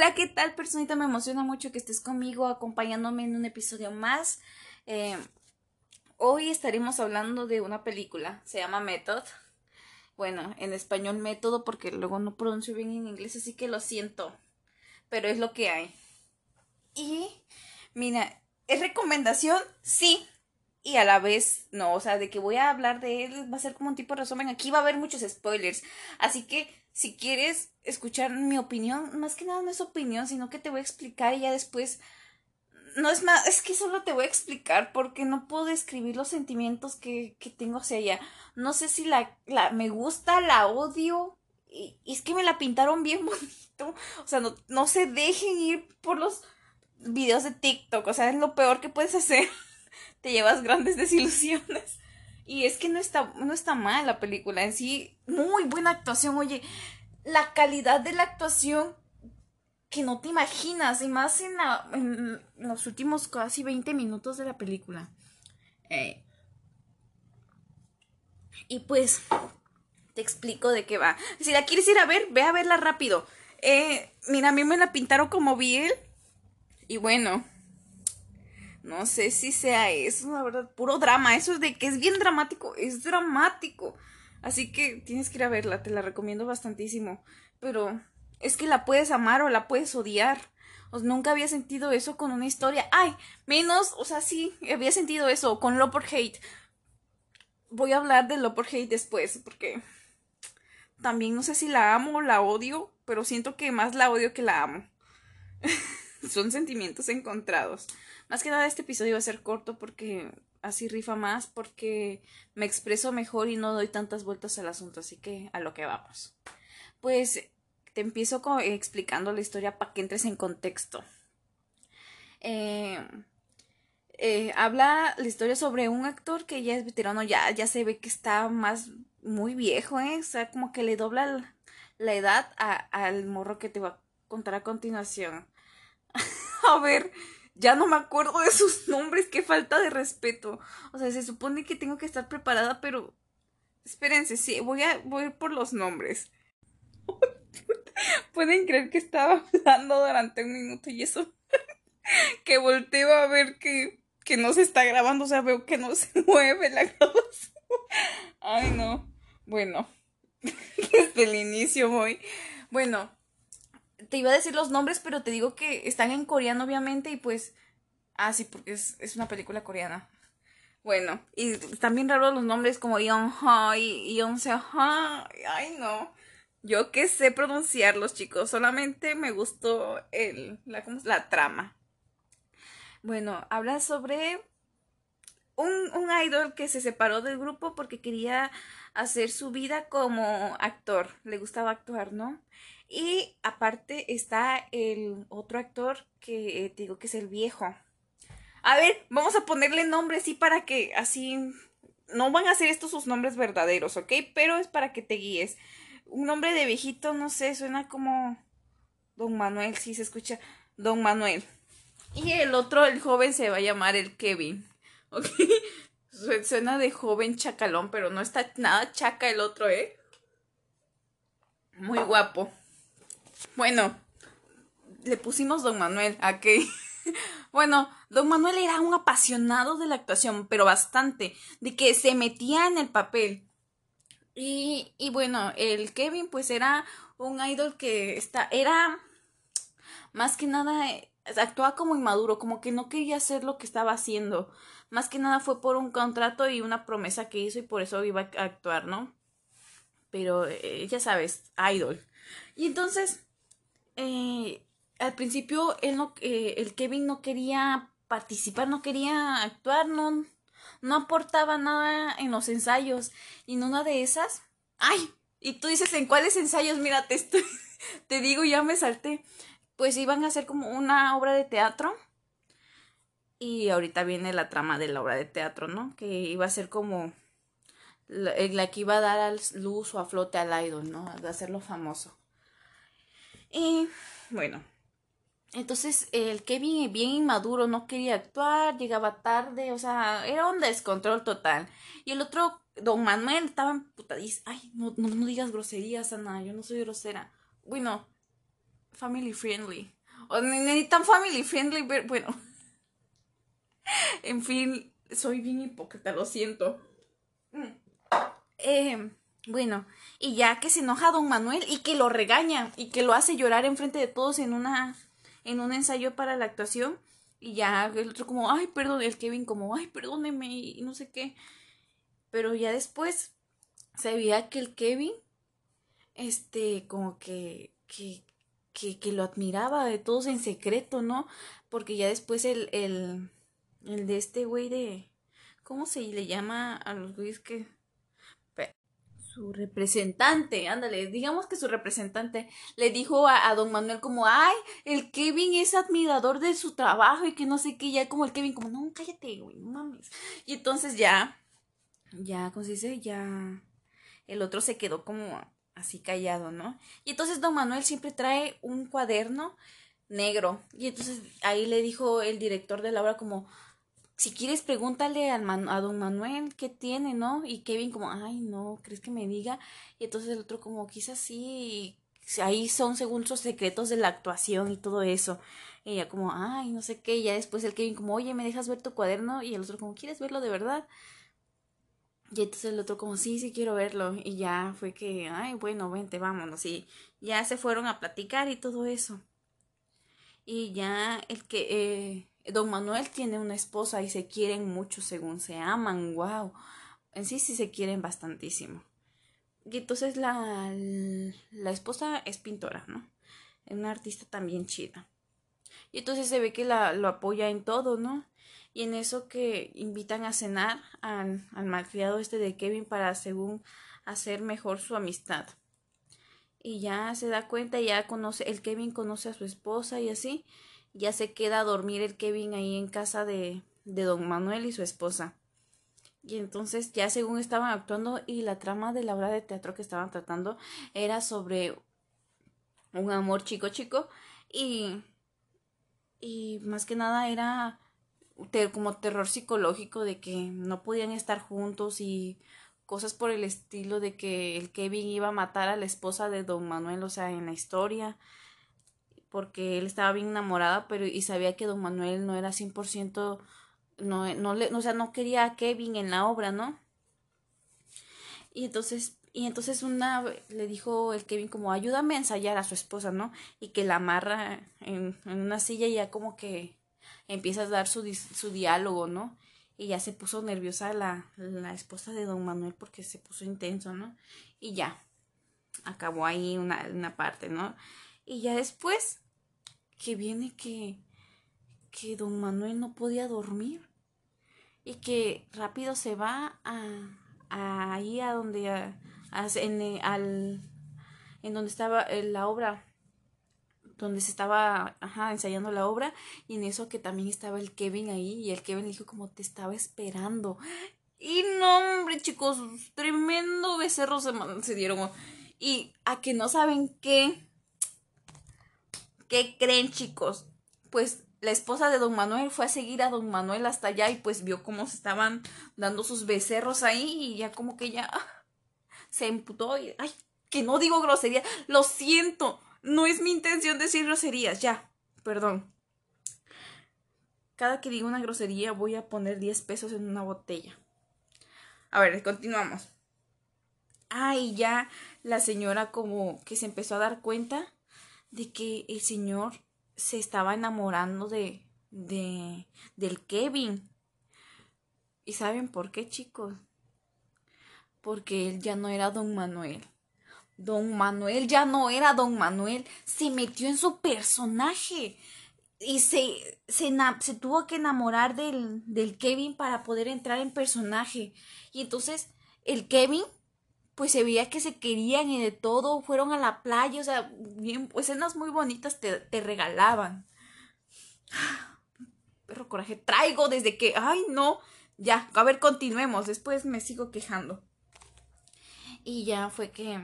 Hola, ¿qué tal, personita? Me emociona mucho que estés conmigo, acompañándome en un episodio más. Eh, hoy estaremos hablando de una película, se llama Method. Bueno, en español método porque luego no pronuncio bien en inglés, así que lo siento, pero es lo que hay. Y, mira, ¿es recomendación? Sí, y a la vez no, o sea, de que voy a hablar de él va a ser como un tipo de resumen. Aquí va a haber muchos spoilers, así que si quieres escuchar mi opinión, más que nada no es opinión, sino que te voy a explicar y ya después no es más, es que solo te voy a explicar porque no puedo describir los sentimientos que, que tengo hacia ella. No sé si la, la me gusta, la odio. Y, y, es que me la pintaron bien bonito. O sea, no, no se dejen ir por los videos de TikTok. O sea, es lo peor que puedes hacer. te llevas grandes desilusiones. Y es que no está, no está mal la película en sí. Muy buena actuación. Oye, la calidad de la actuación que no te imaginas. Y más en, los últimos casi 20 minutos de la película. Eh. Y pues, te explico de qué va. Si la quieres ir a ver, ve a verla rápido. Eh, mira, a mí me la pintaron como Biel. Y bueno, no sé si sea eso, la verdad, puro drama. Eso de que es bien dramático, es dramático. Así que tienes que ir a verla, te la recomiendo bastantísimo. Pero es que la puedes amar o la puedes odiar. Nunca había sentido eso con una historia. Ay, menos, o sea, sí, había sentido eso con Love or Hate. Voy a hablar de Love or Hate después, porque también no sé si la amo o la odio, pero siento que más la odio que la amo. Son sentimientos encontrados. Más que nada este episodio va a ser corto porque así rifa más, porque me expreso mejor y no doy tantas vueltas al asunto, así que a lo que vamos. Pues te empiezo explicando la historia para que entres en contexto. Eh, eh, habla la historia sobre un actor que ya es veterano, ya, ya se ve que está más muy viejo, ¿eh? O sea, como que le dobla la, edad al morro que te va a contar a continuación. A ver, ya no me acuerdo de sus nombres, qué falta de respeto. O sea, se supone que tengo que estar preparada, pero espérense, sí, voy a voy por los nombres. Pueden creer que estaba hablando durante un minuto y eso que volteo a ver que, que no se está grabando, o sea, veo que no se mueve la grabación. Ay, no. Bueno, desde el inicio voy. Bueno, te iba a decir los nombres, pero te digo que están en coreano, obviamente, y pues. Ah, sí, porque es, es una película coreana. Bueno, y bien raros los nombres como Yeon Ha y Yeon Ha. Ay, no. Yo que sé pronunciarlos, chicos. Solamente me gustó el, la, la trama. Bueno, habla sobre un, un idol que se separó del grupo porque quería hacer su vida como actor. Le gustaba actuar, ¿no? Y aparte está el otro actor que eh, te digo que es el viejo. A ver, vamos a ponerle nombre así para que así no van a ser estos sus nombres verdaderos, ¿ok? Pero es para que te guíes. Un nombre de viejito, no sé, suena como Don Manuel, sí se escucha Don Manuel. Y el otro, el joven, se va a llamar el Kevin, ¿ok? Suena de joven chacalón, pero no está nada chaca el otro, ¿eh? Muy guapo. Bueno, le pusimos Don Manuel, ¿a qué? bueno, Don Manuel era un apasionado de la actuación, pero bastante, de que se metía en el papel. Y, y bueno, el Kevin pues era un idol que está, era más que nada, actuaba como inmaduro, como que no quería hacer lo que estaba haciendo. Más que nada fue por un contrato y una promesa que hizo y por eso iba a actuar, ¿no? Pero eh, ya sabes, idol. Y entonces eh, al principio él no, eh, el Kevin no quería participar, no quería actuar, no, no aportaba nada en los ensayos. Y en una de esas, ¡ay! Y tú dices, ¿en cuáles ensayos? Mira, te, te digo, ya me salté. Pues iban a hacer como una obra de teatro. Y ahorita viene la trama de la obra de teatro, ¿no? Que iba a ser como la, la que iba a dar a luz o a flote al idol, ¿no? De hacerlo famoso. Y bueno, entonces el Kevin bien inmaduro, no quería actuar, llegaba tarde, o sea, era un descontrol total. Y el otro, don Manuel, estaba dice Ay, no, no, no digas groserías, Ana, yo no soy grosera. Bueno, family friendly. O ni, tan family friendly, pero bueno. en fin, soy bien hipócrita, lo siento. Eh, bueno, y ya que se enoja don Manuel y que lo regaña y que lo hace llorar enfrente de todos en una en un ensayo para la actuación y ya el otro como, ay, perdón, el Kevin como, ay, perdóneme y no sé qué. Pero ya después se veía que el Kevin, este, como que, que, que, que lo admiraba de todos en secreto, ¿no? Porque ya después el, el, el de este güey de, ¿cómo se le llama a los güeyes que su representante, ándale, digamos que su representante le dijo a, don Manuel como, ay, el Kevin es admirador de su trabajo y que no sé qué, ya como el Kevin como, no, cállate, güey, no mames. Y entonces ya, ya, ¿cómo se dice? Ya, el otro se quedó como así callado, ¿no? Y entonces don Manuel siempre trae un cuaderno negro. Y entonces ahí le dijo el director de la obra como, si quieres pregúntale al a don Manuel qué tiene, ¿no? Y Kevin como, ay, no, ¿crees que me diga? Y entonces el otro como, quizás sí, ahí son según sus secretos de la actuación y todo eso. Y ella como, ay, no sé qué, y ya después el Kevin como, oye, ¿me dejas ver tu cuaderno? Y el otro como, ¿quieres verlo de verdad? Y entonces el otro como, sí, sí quiero verlo. Y ya fue que, ay, bueno, vente, vámonos. Y ya se fueron a platicar y todo eso. Y ya el que... Eh, Don Manuel tiene una esposa y se quieren mucho según se aman, wow. En sí sí se quieren bastantísimo. Y entonces la, la esposa es pintora, ¿no? Es una artista también chida. Y entonces se ve que la, lo apoya en todo, ¿no? Y en eso que invitan a cenar al, al malcriado este de Kevin para según hacer mejor su amistad. Y ya se da cuenta, ya conoce, el Kevin conoce a su esposa y así ya se queda a dormir el Kevin ahí en casa de, de don Manuel y su esposa. Y entonces ya según estaban actuando y la trama de la obra de teatro que estaban tratando era sobre un amor chico chico y y más que nada era como terror psicológico de que no podían estar juntos y cosas por el estilo de que el Kevin iba a matar a la esposa de don Manuel, o sea, en la historia porque él estaba bien enamorado, pero y sabía que don Manuel no era 100%, no, no le, o sea, no quería a Kevin en la obra, ¿no? Y entonces, y entonces una le dijo el Kevin como ayúdame a ensayar a su esposa, ¿no? Y que la amarra en, en una silla y ya como que empieza a dar su, su diálogo, ¿no? Y ya se puso nerviosa la, la esposa de don Manuel porque se puso intenso, ¿no? Y ya, acabó ahí una, una parte, ¿no? Y ya después que viene que, que don Manuel no podía dormir y que rápido se va a, ahí a donde eh, en donde estaba eh, la obra donde se estaba ajá, ensayando la obra y en eso que también estaba el Kevin ahí y el Kevin dijo como te estaba esperando y no hombre chicos tremendo becerro se, se dieron. Y a que no saben qué ¿Qué creen, chicos? Pues la esposa de don Manuel fue a seguir a don Manuel hasta allá y pues vio cómo se estaban dando sus becerros ahí y ya como que ya ah, se emputó y ay, que no digo grosería, lo siento, no es mi intención decir groserías, ya, perdón. Cada que digo una grosería voy a poner 10 pesos en una botella. A ver, continuamos. Ay, ya la señora como que se empezó a dar cuenta de que el señor se estaba enamorando de, de, del Kevin. ¿Y saben por qué, chicos? Porque él ya no era don Manuel. Don Manuel ya no era don Manuel. Se metió en su personaje. Y se, se, se tuvo que enamorar del, del Kevin para poder entrar en personaje. Y entonces el Kevin pues se veía que se querían y de todo, fueron a la playa, o sea, bien, pues, escenas muy bonitas te, te regalaban. Perro coraje, traigo desde que, ay no, ya, a ver, continuemos, después me sigo quejando. Y ya fue que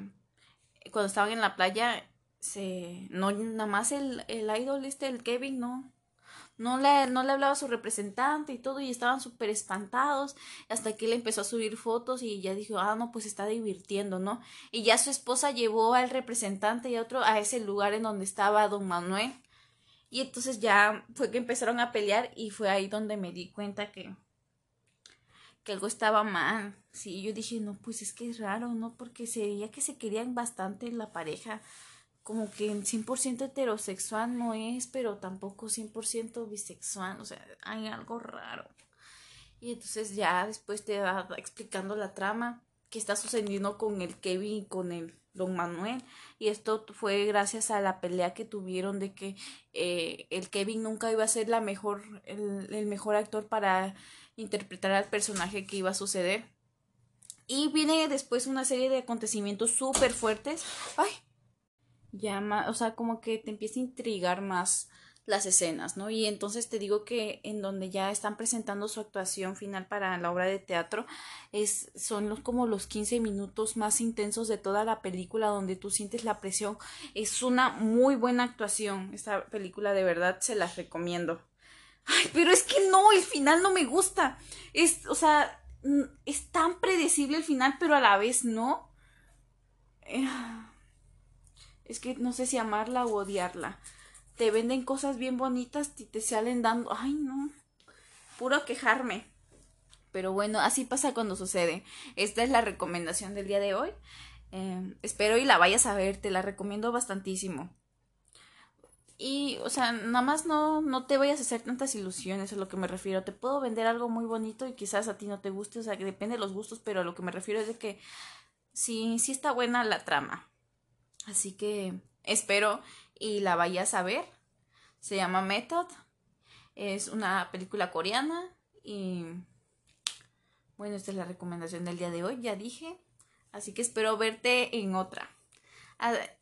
cuando estaban en la playa, se, no, nada más el, el idol este, el Kevin, no, no le, no le hablaba a su representante y todo y estaban súper espantados hasta que él empezó a subir fotos y ya dijo, ah, no, pues está divirtiendo, ¿no? Y ya su esposa llevó al representante y a otro a ese lugar en donde estaba don Manuel y entonces ya fue que empezaron a pelear y fue ahí donde me di cuenta que que algo estaba mal. Sí, yo dije, no, pues es que es raro, ¿no? Porque se veía que se querían bastante la pareja como que 100% heterosexual no es, pero tampoco 100% bisexual, o sea, hay algo raro. Y entonces ya después te va explicando la trama que está sucediendo con el Kevin y con el Don Manuel. Y esto fue gracias a la pelea que tuvieron de que eh, el Kevin nunca iba a ser la mejor, el, el mejor actor para interpretar al personaje que iba a suceder. Y viene después una serie de acontecimientos súper fuertes. Ay, llama, o sea, como que te empieza a intrigar más las escenas, ¿no? Y entonces te digo que en donde ya están presentando su actuación final para la obra de teatro, es, son los, como los 15 minutos más intensos de toda la película donde tú sientes la presión. Es una muy buena actuación. Esta película de verdad se las recomiendo. Ay, pero es que no, el final no me gusta. Es, o sea, es tan predecible el final, pero a la vez no. Eh, es que no sé si amarla o odiarla. Te venden cosas bien bonitas y te salen dando. Ay, no. Puro quejarme. Pero bueno, así pasa cuando sucede. Esta es la recomendación del día de hoy. Em, espero y la vayas a ver. Te la recomiendo bastantísimo. Y, o sea, nada más no, no te vayas a hacer tantas ilusiones, a lo que me refiero. Te puedo vender algo muy bonito y quizás a ti no te guste, o sea, que depende de los gustos, pero a lo que me refiero es de que sí, sí está buena la trama. Así que espero y la vayas a ver. Se llama Method. Es una película coreana y bueno, esta es la recomendación del día de hoy, ya dije. Así que espero verte en otra.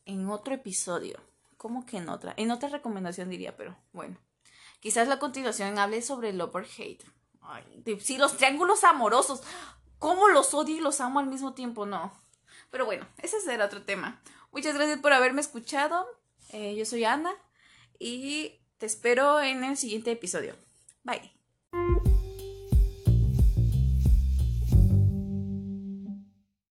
En otro episodio. ¿Cómo que en otra? En otra recomendación diría, pero bueno. Quizás la continuación hable sobre love or hate. Ay, sí, los triángulos amorosos. ¿Cómo los odio y los amo al mismo tiempo? No. Pero bueno, ese será otro tema. Muchas gracias por haberme escuchado. Eh, yo soy Ana y te espero en el siguiente episodio. Bye.